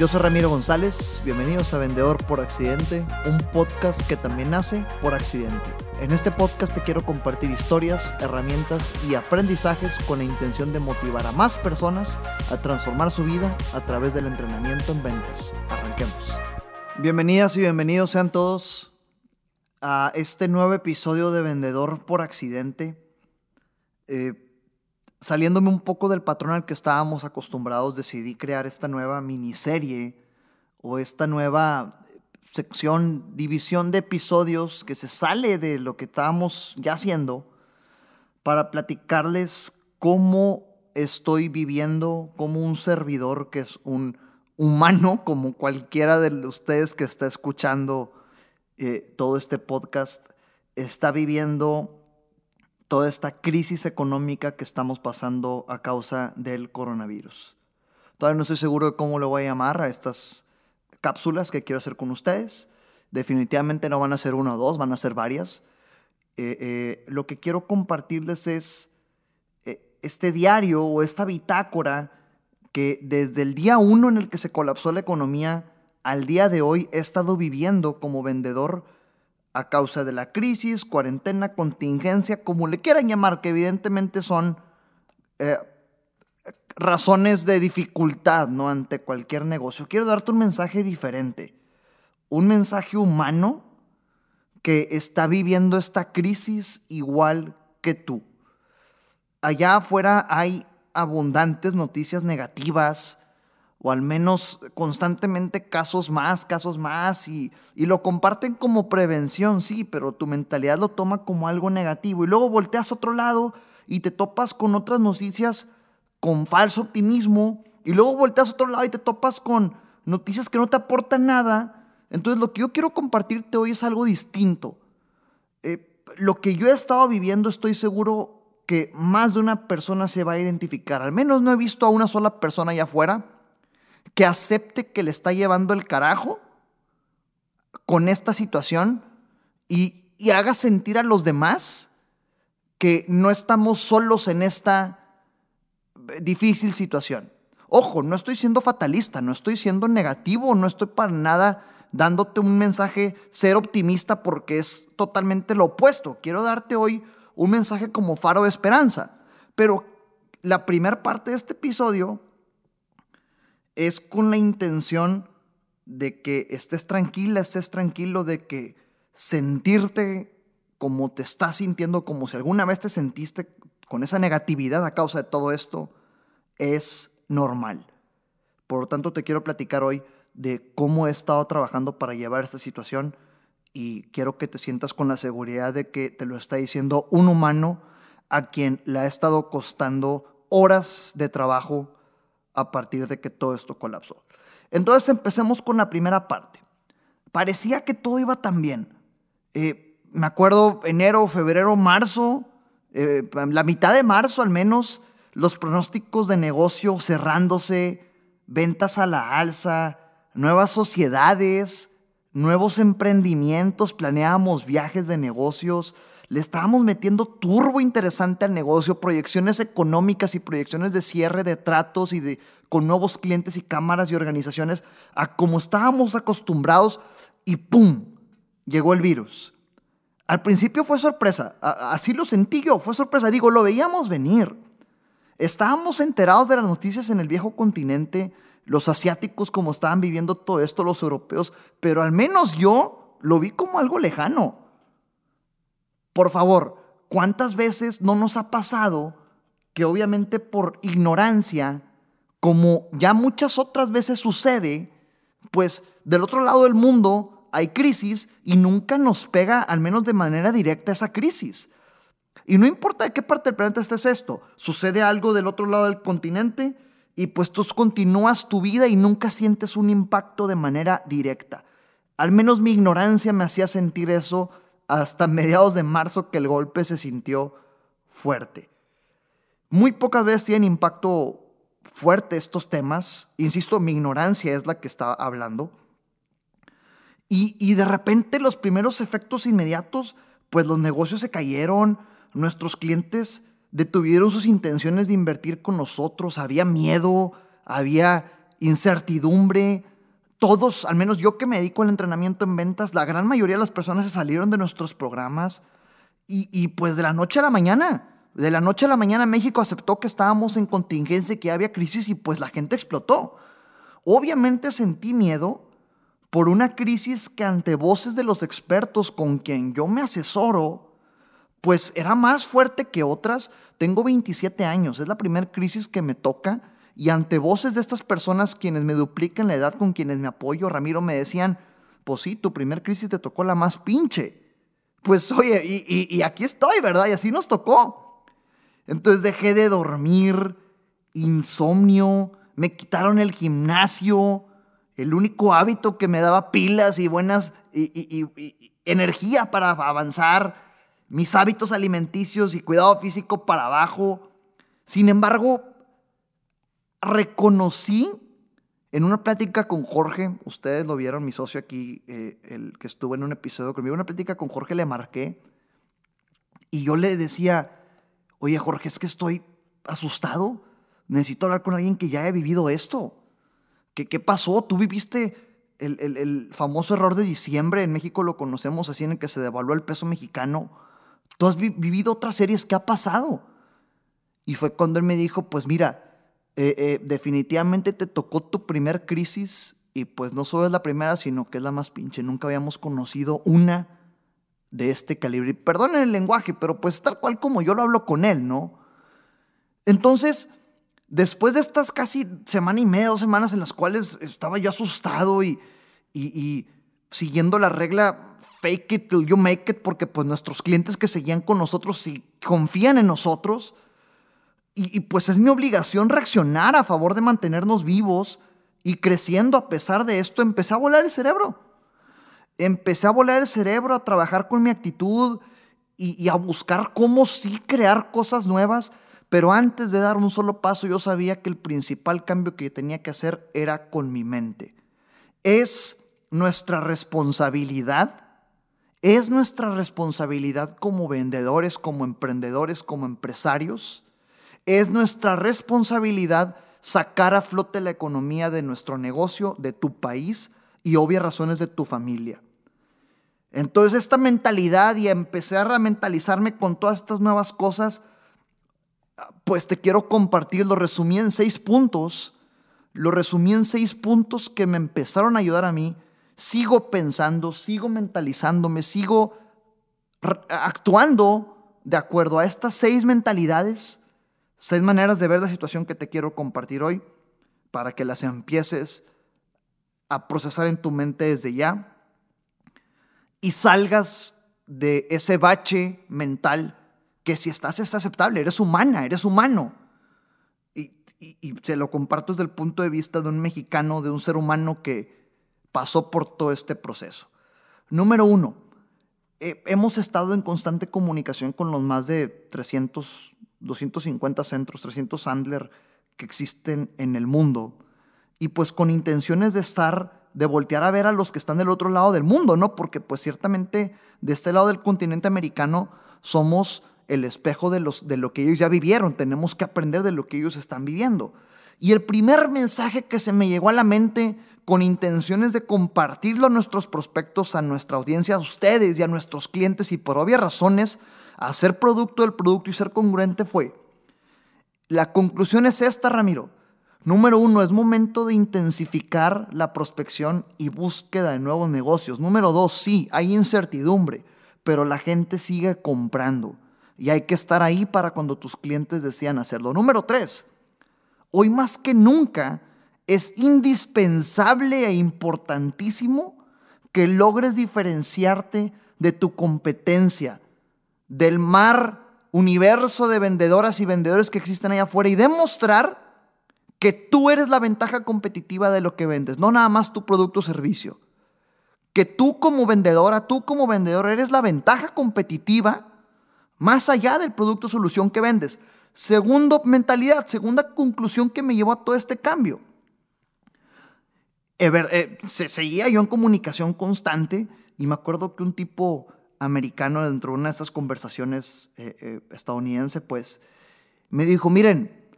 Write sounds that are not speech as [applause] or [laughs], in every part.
Yo soy Ramiro González, bienvenidos a Vendedor por Accidente, un podcast que también nace por accidente. En este podcast te quiero compartir historias, herramientas y aprendizajes con la intención de motivar a más personas a transformar su vida a través del entrenamiento en ventas. Arranquemos. Bienvenidas y bienvenidos sean todos a este nuevo episodio de Vendedor por Accidente. Eh, saliéndome un poco del patrón al que estábamos acostumbrados, decidí crear esta nueva miniserie o esta nueva sección, división de episodios que se sale de lo que estábamos ya haciendo para platicarles cómo estoy viviendo como un servidor que es un humano, [laughs] como cualquiera de ustedes que está escuchando eh, todo este podcast, está viviendo toda esta crisis económica que estamos pasando a causa del coronavirus. Todavía no estoy seguro de cómo lo voy a llamar a estas cápsulas que quiero hacer con ustedes. Definitivamente no van a ser una o dos, van a ser varias. Eh, eh, lo que quiero compartirles es eh, este diario o esta bitácora que desde el día uno en el que se colapsó la economía al día de hoy he estado viviendo como vendedor a causa de la crisis, cuarentena, contingencia, como le quieran llamar, que evidentemente son eh, razones de dificultad ¿no? ante cualquier negocio. Quiero darte un mensaje diferente, un mensaje humano que está viviendo esta crisis igual que tú. Allá afuera hay abundantes noticias negativas, o al menos constantemente casos más, casos más, y, lo comparten como prevención, sí, pero tu mentalidad lo toma como algo negativo. Y luego volteas a otro lado y te topas con otras noticias con falso optimismo, y luego volteas a otro lado y te topas con noticias que no te aportan nada. Entonces lo que yo quiero compartirte hoy es algo distinto. Eh, lo que yo he estado viviendo estoy seguro que más de una persona se va a identificar. Al menos no he visto a una sola persona allá afuera que acepte que le está llevando el carajo con esta situación y, y haga sentir a los demás que no estamos solos en esta difícil situación. Ojo, no estoy siendo fatalista, no estoy siendo negativo, no estoy para nada dándote un mensaje ser optimista porque es totalmente lo opuesto. Quiero darte hoy un mensaje como faro de esperanza. Pero la primera parte de este episodio es con la intención de que estés tranquila, estés tranquilo, de que sentirte como te estás sintiendo, como si alguna vez te sentiste con esa negatividad a causa de todo esto, es normal. Por lo tanto, te quiero platicar hoy de cómo he estado trabajando para llevar esta situación y quiero que te sientas con la seguridad de que te lo está diciendo un humano a quien le ha estado costando horas de trabajo, a partir de que todo esto colapsó. Entonces empecemos con la primera parte. Parecía que todo iba tan bien. Eh, me acuerdo enero, febrero, marzo, eh, la mitad de marzo al menos, los pronósticos de negocio cerrándose, ventas a la alza, nuevas sociedades, nuevos emprendimientos, planeábamos viajes de negocios, le estábamos metiendo turbo interesante al negocio, proyecciones económicas y proyecciones de cierre de tratos y de con nuevos clientes y cámaras y organizaciones a como estábamos acostumbrados y ¡pum! llegó el virus. Al principio fue sorpresa, así lo sentí yo, fue sorpresa, digo, lo veíamos venir. Estábamos enterados de las noticias en el viejo continente, los asiáticos como estaban viviendo todo esto, los europeos, pero al menos yo lo vi como algo lejano. Por favor, ¿cuántas veces no nos ha pasado que obviamente por ignorancia, como ya muchas otras veces sucede, pues del otro lado del mundo hay crisis y nunca nos pega, al menos de manera directa, esa crisis? Y no importa de qué parte del planeta estés esto, sucede algo del otro lado del continente y pues tú continúas tu vida y nunca sientes un impacto de manera directa. Al menos mi ignorancia me hacía sentir eso hasta mediados de marzo que el golpe se sintió fuerte. Muy pocas veces tienen impacto fuerte estos temas. Insisto, mi ignorancia es la que está hablando. Y, y, de repente los primeros efectos inmediatos, pues los negocios se cayeron, nuestros clientes detuvieron sus intenciones de invertir con nosotros, había miedo, había incertidumbre, todos, al menos yo que me dedico al entrenamiento en ventas, la gran mayoría de las personas se salieron de nuestros programas y, pues de la noche a la mañana, de la noche a la mañana México aceptó que estábamos en contingencia que había crisis y pues la gente explotó. Obviamente sentí miedo por una crisis que ante voces de los expertos con quien yo me asesoro, pues era más fuerte que otras. Tengo 27 años, es la primera crisis que me toca y ante voces de estas personas quienes me duplican la edad con quienes me apoyo, Ramiro, me decían, pues sí, tu primer crisis te tocó la más pinche. Pues oye, y, y aquí estoy, ¿verdad? Y así nos tocó. Entonces dejé de dormir, insomnio, me quitaron el gimnasio, el único hábito que me daba pilas y buenas y, energía para avanzar, mis hábitos alimenticios y cuidado físico para abajo. Sin embargo, reconocí en una plática con Jorge, ustedes lo vieron, mi socio aquí, eh, el que estuvo en un episodio conmigo, una plática con Jorge le marqué y yo le decía, oye Jorge, es que estoy asustado, necesito hablar con alguien que ya haya vivido esto. ¿Qué, qué pasó? ¿Tú viviste el, famoso error de diciembre? En México lo conocemos así, en el que se devaluó el peso mexicano. Tú has vivido otras series, ¿qué ha pasado? Y fue cuando él me dijo, pues mira, eh, eh, definitivamente te tocó tu primer crisis y pues no solo es la primera, sino que es la más pinche. Nunca habíamos conocido una de este calibre. Perdonen el lenguaje, pero pues tal cual como yo lo hablo con él, ¿no? Entonces, Después de estas casi semana y media, dos semanas en las cuales estaba yo asustado y, y, siguiendo la regla fake it till you make it, porque pues nuestros clientes que seguían con nosotros y confían en nosotros, y, pues es mi obligación reaccionar a favor de mantenernos vivos y creciendo a pesar de esto, empecé a volar el cerebro. Empecé a volar el cerebro, a trabajar con mi actitud y a buscar cómo sí crear cosas nuevas pero antes de dar un solo paso yo sabía que el principal cambio que tenía que hacer era con mi mente. Es nuestra responsabilidad, es nuestra responsabilidad como vendedores, como emprendedores, como empresarios, es nuestra responsabilidad sacar a flote la economía de nuestro negocio, de tu país y obvias razones de tu familia. Entonces esta mentalidad y empezar a mentalizarme con todas estas nuevas cosas, pues te quiero compartir, lo resumí en seis puntos, lo resumí en seis puntos que me empezaron a ayudar a mí. Sigo pensando, sigo mentalizándome, sigo actuando de acuerdo a estas seis mentalidades, seis maneras de ver la situación que te quiero compartir hoy para que las empieces a procesar en tu mente desde ya y salgas de ese bache mental que si estás es aceptable, eres humana, eres humano. Y, se lo comparto desde el punto de vista de un mexicano, de un ser humano que pasó por todo este proceso. Número uno, eh, hemos estado en constante comunicación con los más de 300, 250 centros, 300 Sandler que existen en el mundo. Y pues con intenciones de estar, de voltear a ver a los que están del otro lado del mundo, ¿no? Porque pues ciertamente de este lado del continente americano somos el espejo de, los, de lo que ellos ya vivieron. Tenemos que aprender de lo que ellos están viviendo. Y el primer mensaje que se me llegó a la mente con intenciones de compartirlo a nuestros prospectos, a nuestra audiencia, a ustedes y a nuestros clientes y por obvias razones, hacer producto del producto y ser congruente fue, la conclusión es esta, Ramiro. Número uno, es momento de intensificar la prospección y búsqueda de nuevos negocios. Número dos, sí, hay incertidumbre, pero la gente sigue comprando y hay que estar ahí para cuando tus clientes desean hacerlo. Número tres, hoy más que nunca es indispensable e importantísimo que logres diferenciarte de tu competencia, del mar universo de vendedoras y vendedores que existen allá afuera y demostrar que tú eres la ventaja competitiva de lo que vendes, no nada más tu producto o servicio. Que tú como vendedora, tú como vendedor eres la ventaja competitiva más allá del producto o solución que vendes. Segundo, mentalidad, segunda conclusión que me llevó a todo este cambio. Eh, se seguía yo en comunicación constante y me acuerdo que un tipo americano dentro de una de esas conversaciones eh, eh, estadounidense, pues, me dijo, miren,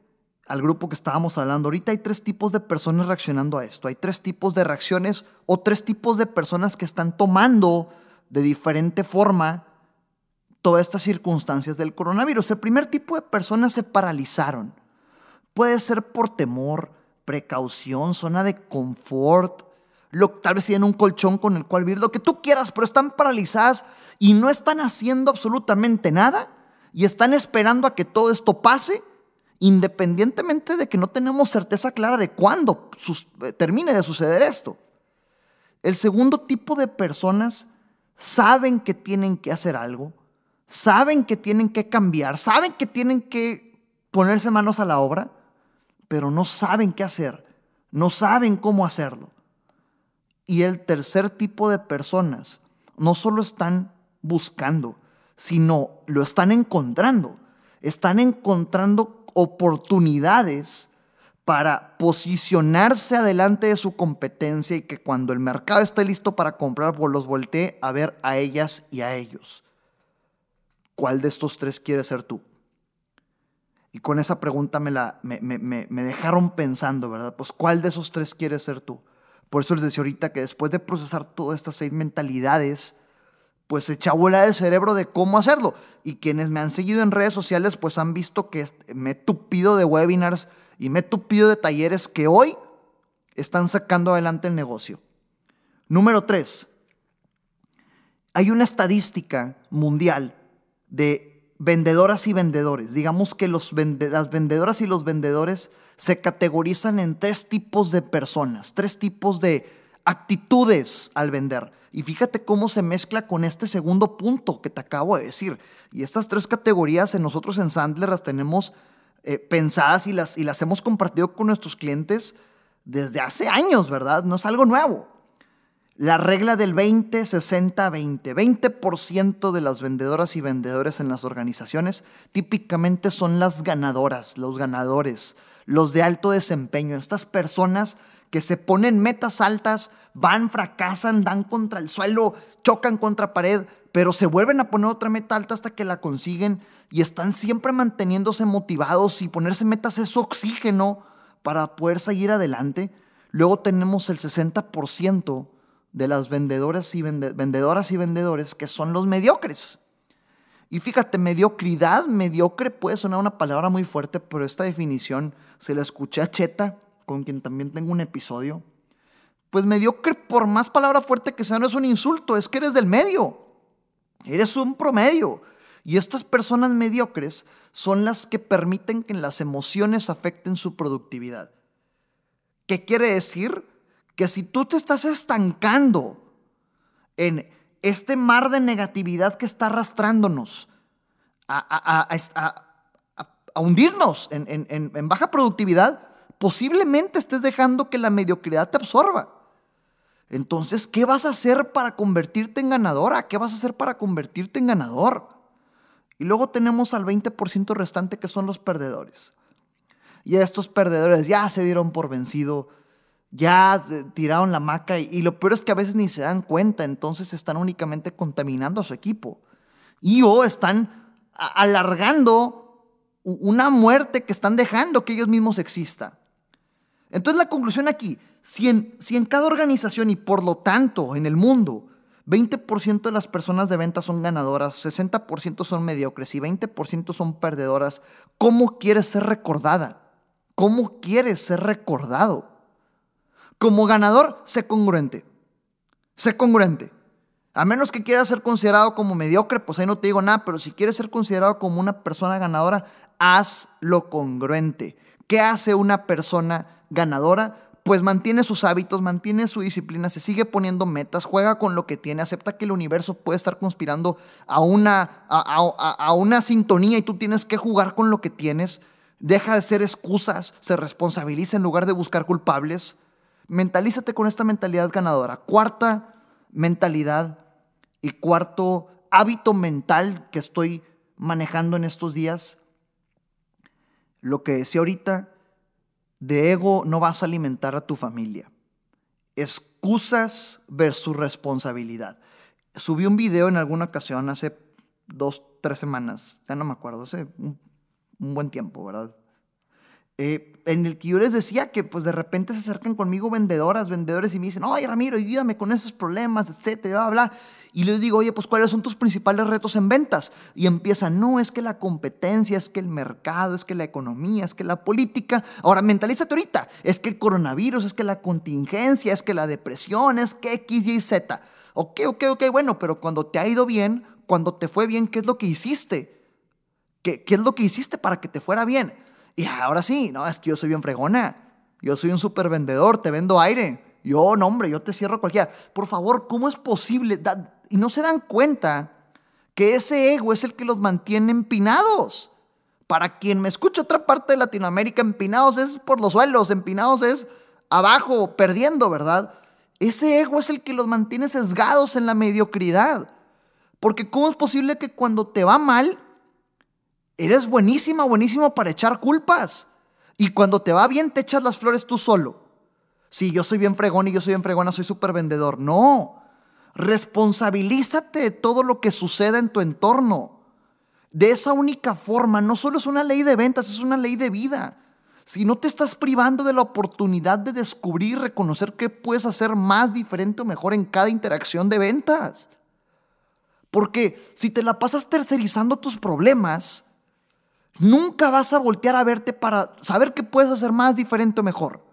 al grupo que estábamos hablando, ahorita hay tres tipos de personas reaccionando a esto. Hay tres tipos de reacciones o tres tipos de personas que están tomando de diferente forma todas estas circunstancias del coronavirus. El primer tipo de personas se paralizaron. Puede ser por temor, precaución, zona de confort, lo, tal vez tienen un colchón con el cual vivir, lo que tú quieras, pero están paralizadas y no están haciendo absolutamente nada y están esperando a que todo esto pase independientemente de que no tenemos certeza clara de cuándo eh, termine de suceder esto. El segundo tipo de personas saben que tienen que hacer algo, saben que tienen que cambiar, saben que tienen que ponerse manos a la obra, pero no saben qué hacer, no saben cómo hacerlo. Y el tercer tipo de personas no solo están buscando, sino lo están encontrando. Están encontrando oportunidades para posicionarse adelante de su competencia y que cuando el mercado esté listo para comprar, los voltee a ver a ellas y a ellos. ¿Cuál de estos tres quieres ser tú? Y con esa pregunta me, la, me, me, dejaron pensando, ¿verdad? Pues ¿cuál de esos tres quieres ser tú? Por eso les decía ahorita que después de procesar todas estas seis mentalidades, pues se bola del cerebro de cómo hacerlo. Y quienes me han seguido en redes sociales, pues han visto que me he tupido de webinars y me he tupido de talleres que hoy están sacando adelante el negocio. Número tres, hay una estadística mundial de vendedoras y vendedores. Digamos que los las vendedoras y los vendedores se categorizan en tres tipos de personas, tres tipos de actitudes al vender. Y fíjate cómo se mezcla con este segundo punto que te acabo de decir. Y estas tres categorías en nosotros en Sandler las tenemos eh, pensadas y las, y las hemos compartido con nuestros clientes desde hace años, ¿verdad? No es algo nuevo. La regla del 20, 60, 20. 20% de las vendedoras y vendedores en las organizaciones típicamente son las ganadoras, los ganadores, los de alto desempeño. Estas personas que se ponen metas altas, van, fracasan, dan contra el suelo, chocan contra pared, pero se vuelven a poner otra meta alta hasta que la consiguen y están siempre manteniéndose motivados y ponerse metas es oxígeno para poder seguir adelante. Luego tenemos el 60% de las vendedoras y, vendedoras y vendedores que son los mediocres. Y fíjate, mediocridad, mediocre puede sonar una palabra muy fuerte, pero esta definición se la escuché a Cheta con quien también tengo un episodio, pues mediocre, por más palabra fuerte que sea, no es un insulto, es que eres del medio. Eres un promedio. Y estas personas mediocres son las que permiten que las emociones afecten su productividad. ¿Qué quiere decir? Que si tú te estás estancando en este mar de negatividad que está arrastrándonos a, hundirnos en baja productividad, posiblemente estés dejando que la mediocridad te absorba. Entonces, ¿qué vas a hacer para convertirte en ganadora? ¿Qué vas a hacer para convertirte en ganador? Y luego tenemos al 20% restante que son los perdedores. Y estos perdedores ya se dieron por vencido, ya tiraron la maca y, lo peor es que a veces ni se dan cuenta, entonces están únicamente contaminando a su equipo. Y o están alargando una muerte que están dejando que ellos mismos existan. Entonces la conclusión aquí, si en, cada organización y por lo tanto en el mundo 20% de las personas de venta son ganadoras, 60% son mediocres y 20% son perdedoras, ¿cómo quieres ser recordada? ¿Cómo quieres ser recordado? Como ganador, sé congruente. Sé congruente. A menos que quieras ser considerado como mediocre, pues ahí no te digo nada, pero si quieres ser considerado como una persona ganadora, haz lo congruente. ¿Qué hace una persona ganadora, pues mantiene sus hábitos, mantiene su disciplina, se sigue poniendo metas, juega con lo que tiene, acepta que el universo puede estar conspirando a una, a, una sintonía y tú tienes que jugar con lo que tienes. Deja de ser excusas, se responsabiliza en lugar de buscar culpables. Mentalízate con esta mentalidad ganadora. Cuarta mentalidad y cuarto hábito mental que estoy manejando en estos días. Lo que decía ahorita, de ego no vas a alimentar a tu familia. Excusas versus responsabilidad. Subí un video en alguna ocasión hace dos, tres semanas, ya no me acuerdo, hace un, buen tiempo, ¿verdad? Eh, en el que yo les decía que pues de repente se acercan conmigo vendedoras, vendedores y me dicen, oye Ramiro, ayúdame con esos problemas, etcétera, bla, bla. Y les digo, oye, pues ¿cuáles son tus principales retos en ventas? Y empiezan, no, es que la competencia, es que el mercado, es que la economía, es que la política. Ahora, mentalízate ahorita, es que el coronavirus, es que la contingencia, es que la depresión, es que X, Y, Z. Ok, ok, ok, bueno, pero cuando te ha ido bien, cuando te fue bien, ¿qué es lo que hiciste? ¿Qué, qué es lo que hiciste para que te fuera bien? Y ahora sí, no, es que yo soy bien fregona. Yo soy un super vendedor, te vendo aire. Yo, no, hombre, yo te cierro cualquiera. Por favor, ¿cómo es posible? y no se dan cuenta que ese ego es el que los mantiene empinados. Para quien me escucha otra parte de Latinoamérica, empinados es por los suelos, empinados es abajo, perdiendo, ¿verdad? Ese ego es el que los mantiene sesgados en la mediocridad. Porque ¿cómo es posible que cuando te va mal, eres buenísima, buenísimo para echar culpas? Y cuando te va bien, te echas las flores tú solo. Sí, yo soy bien fregón y yo soy bien fregona, soy súper vendedor. No, Responsabilízate de todo lo que suceda en tu entorno. De esa única forma, no solo es una ley de ventas, es una ley de vida. Si no te estás privando de la oportunidad de descubrir y reconocer qué puedes hacer más diferente o mejor en cada interacción de ventas. Porque si te la pasas tercerizando tus problemas, nunca vas a voltear a verte para saber qué puedes hacer más diferente o mejor.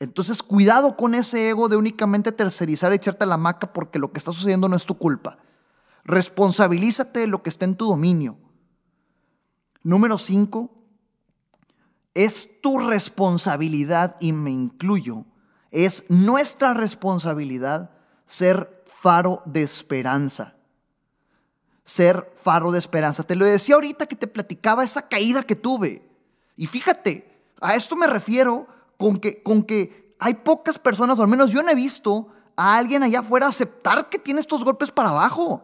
Entonces, cuidado con ese ego de únicamente tercerizar y echarte la maca porque lo que está sucediendo no es tu culpa. Responsabilízate de lo que está en tu dominio. Número cinco, es tu responsabilidad, y me incluyo, es nuestra responsabilidad ser faro de esperanza. Ser faro de esperanza. Te lo decía ahorita que te platicaba esa caída que tuve. Y fíjate, a esto me refiero con que, con que hay pocas personas, o al menos yo no he visto a alguien allá afuera aceptar que tiene estos golpes para abajo.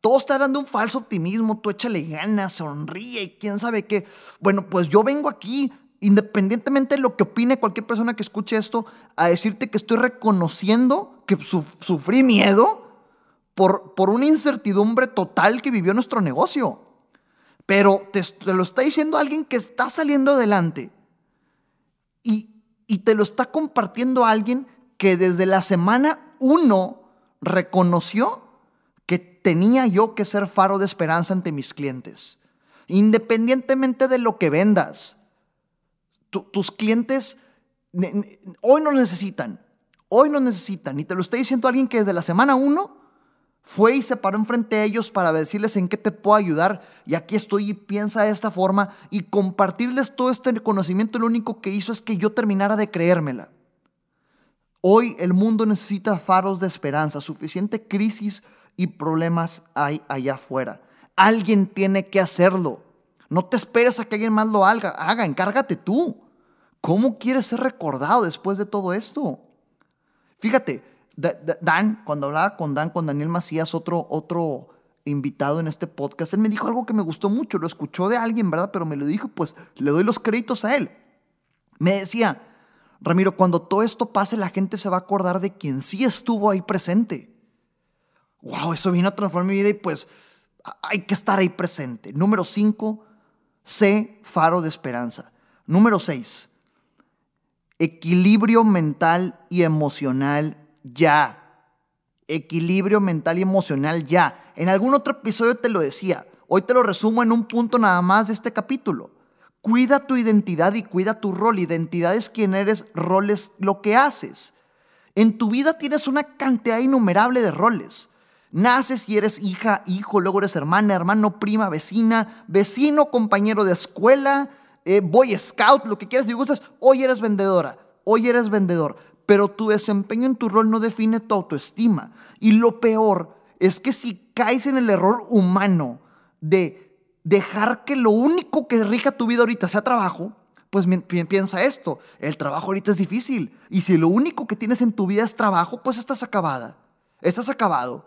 Todo está dando un falso optimismo, tú échale ganas, sonríe y quién sabe qué. Bueno, pues yo vengo aquí, independientemente de lo que opine cualquier persona que escuche esto, a decirte que estoy reconociendo que sufrí miedo por, por una incertidumbre total que vivió nuestro negocio. Pero te, lo está diciendo alguien que está saliendo adelante. Y, y te lo está compartiendo alguien que desde la semana uno reconoció que tenía yo que ser faro de esperanza ante mis clientes. Independientemente de lo que vendas, tus clientes hoy no necesitan, hoy no necesitan. Y te lo está diciendo alguien que desde la semana uno fue y se paró enfrente de ellos para decirles en qué te puedo ayudar. Y aquí estoy y piensa de esta forma. Y compartirles todo este conocimiento lo único que hizo es que yo terminara de creérmela. Hoy el mundo necesita faros de esperanza. Suficiente crisis y problemas hay allá afuera. Alguien tiene que hacerlo. No te esperes a que alguien más lo haga. Haga, encárgate tú. ¿Cómo quieres ser recordado después de todo esto? Fíjate, Dan, cuando hablaba con Dan, con Daniel Macías, otro, otro invitado en este podcast, él me dijo algo que me gustó mucho, lo escuchó de alguien, ¿verdad? Pero me lo dijo, pues le doy los créditos a él. Me decía, Ramiro, cuando todo esto pase, la gente se va a acordar de quien sí estuvo ahí presente. Wow, eso vino a transformar mi vida y pues hay que estar ahí presente. Número 5, sé faro de esperanza. Número 6, equilibrio mental y emocional ya. Equilibrio mental y emocional ya. En algún otro episodio te lo decía. Hoy te lo resumo en un punto nada más de este capítulo. Cuida tu identidad y cuida tu rol. Identidad es quién eres, rol es lo que haces. En tu vida tienes una cantidad innumerable de roles. Naces y eres hija, hijo, luego eres hermana, hermano, prima, vecina, vecino, compañero de escuela, eh, boy scout, lo que quieras y gustas. Hoy eres vendedora, hoy eres vendedor pero tu desempeño en tu rol no define tu autoestima. Y lo peor es que si caes en el error humano de dejar que lo único que rija tu vida ahorita sea trabajo, pues piensa esto, el trabajo ahorita es difícil. Y si lo único que tienes en tu vida es trabajo, pues estás acabada. Estás acabado.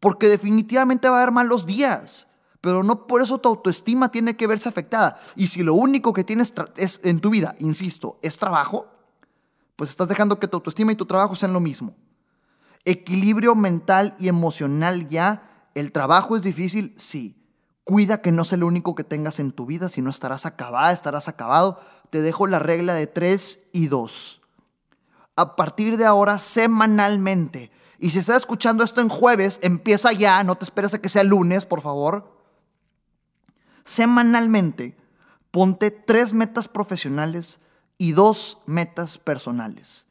Porque definitivamente va a haber malos días. Pero no por eso tu autoestima tiene que verse afectada. Y si lo único que tienes es en tu vida, insisto, es trabajo, pues estás dejando que tu autoestima y tu trabajo sean lo mismo. Equilibrio mental y emocional ya. El trabajo es difícil, sí. Cuida que no sea lo único que tengas en tu vida, si no estarás acabada, estarás acabado. Te dejo la regla de 3 y 2. A partir de ahora, semanalmente. Y si estás escuchando esto en jueves, empieza ya, no te esperes a que sea lunes, por favor. Semanalmente, ponte tres metas profesionales y dos metas personales.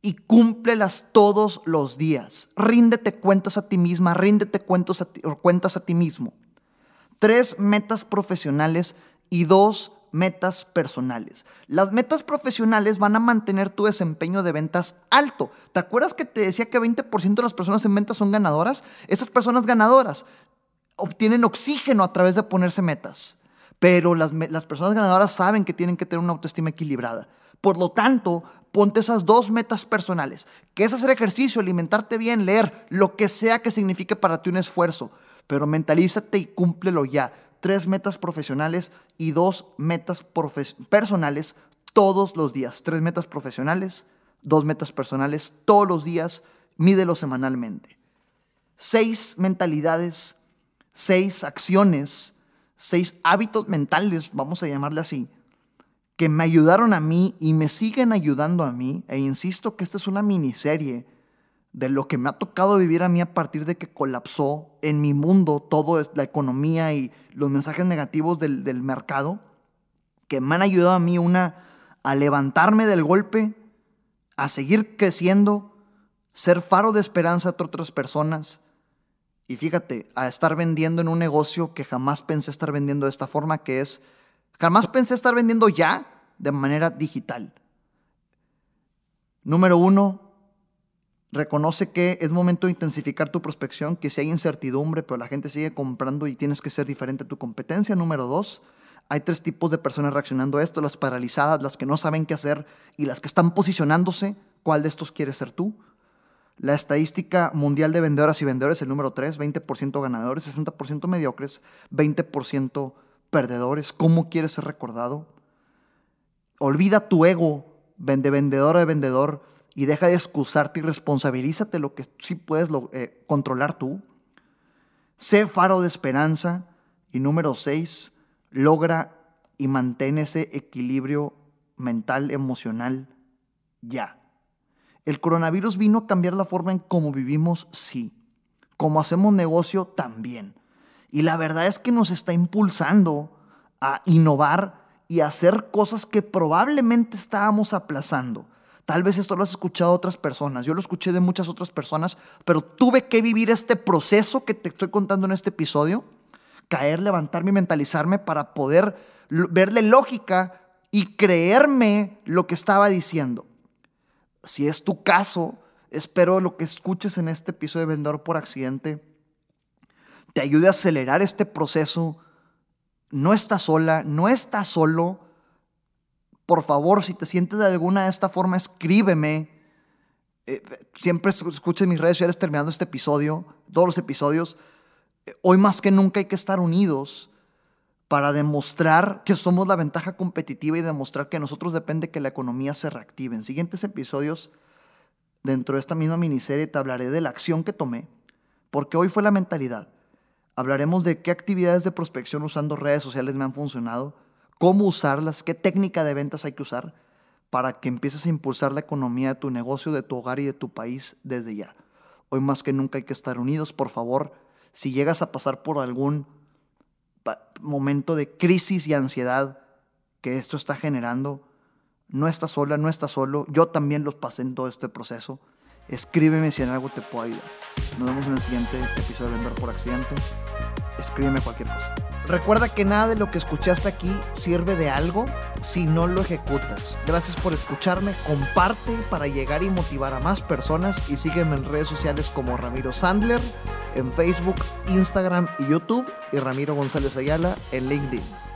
Y cúmplelas todos los días. Ríndete cuentas a ti misma, ríndete cuentas a ti, cuentas a ti mismo tres metas profesionales y dos metas personales. Las metas profesionales van a mantener tu desempeño de ventas alto. ¿Te acuerdas que te decía que 20% de las personas en ventas son ganadoras? Esas personas ganadoras obtienen oxígeno a través de ponerse metas. Pero las, las personas ganadoras saben que tienen que tener una autoestima equilibrada. Por lo tanto, ponte esas dos metas personales, que es hacer ejercicio, alimentarte bien, leer, lo que sea que signifique para ti un esfuerzo pero mentalízate y cúmplelo ya. Tres metas profesionales y dos metas personales todos los días. Tres metas profesionales, dos metas personales todos los días. Mídelo semanalmente. Seis mentalidades, seis acciones, seis hábitos mentales, vamos a llamarle así, que me ayudaron a mí y me siguen ayudando a mí. E insisto que esta es una miniserie de lo que me ha tocado vivir a mí a partir de que colapsó en mi mundo todo la economía y los mensajes negativos del, del mercado, que me han ayudado a mí una a levantarme del golpe, a seguir creciendo, ser faro de esperanza a otras personas. Y fíjate, a estar vendiendo en un negocio que jamás pensé estar vendiendo de esta forma, que es, jamás pensé estar vendiendo ya de manera digital. Número uno, Reconoce que es momento de intensificar tu prospección, que si hay incertidumbre, pero la gente sigue comprando y tienes que ser diferente a tu competencia. Número dos, hay tres tipos de personas reaccionando a esto, las paralizadas, las que no saben qué hacer y las que están posicionándose. ¿Cuál de estos quieres ser tú? La estadística mundial de vendedoras y vendedores, el número 3, 20% ganadores, 60% mediocres, 20% perdedores. ¿Cómo quieres ser recordado? Olvida tu ego de vendedor o de vendedor y deja de excusarte y responsabilízate lo que sí puedes eh, controlar tú. Sé faro de esperanza. Y número seis, logra y mantén ese equilibrio mental, emocional, ya. El coronavirus vino a cambiar la forma en cómo vivimos, sí. Como hacemos negocio, también. Y la verdad es que nos está impulsando a innovar y a hacer cosas que probablemente estábamos aplazando. Tal vez esto lo has escuchado de otras personas, yo lo escuché de muchas otras personas, pero tuve que vivir este proceso que te estoy contando en este episodio, caer, levantarme y mentalizarme para poder verle lógica y creerme lo que estaba diciendo. Si es tu caso, espero lo que escuches en este episodio de Vendedor por Accidente te ayude a acelerar este proceso. No estás sola, no estás solo por favor, si te sientes de alguna de esta forma, escríbeme. Eh, siempre escuches mis redes sociales terminando este episodio, todos los episodios. Eh, hoy más que nunca hay que estar unidos para demostrar que somos la ventaja competitiva y demostrar que nosotros depende que la economía se reactive. En siguientes episodios, dentro de esta misma miniserie, te hablaré de la acción que tomé, porque hoy fue la mentalidad. Hablaremos de qué actividades de prospección usando redes sociales me han funcionado cómo usarlas, qué técnica de ventas hay que usar para que empieces a impulsar la economía de tu negocio, de tu hogar y de tu país desde ya. Hoy más que nunca hay que estar unidos, por favor. Si llegas a pasar por algún momento de crisis y ansiedad que esto está generando, no estás sola, no estás solo. Yo también los pasé en todo este proceso. Escríbeme si en algo te puedo ayudar. Nos vemos en el siguiente episodio de Vender por Accidente. Escríbeme cualquier cosa. Recuerda que nada de lo que escuchaste aquí sirve de algo si no lo ejecutas. Gracias por escucharme, comparte para llegar y motivar a más personas y sígueme en redes sociales como Ramiro Sandler, en Facebook, Instagram y YouTube y Ramiro González Ayala en LinkedIn.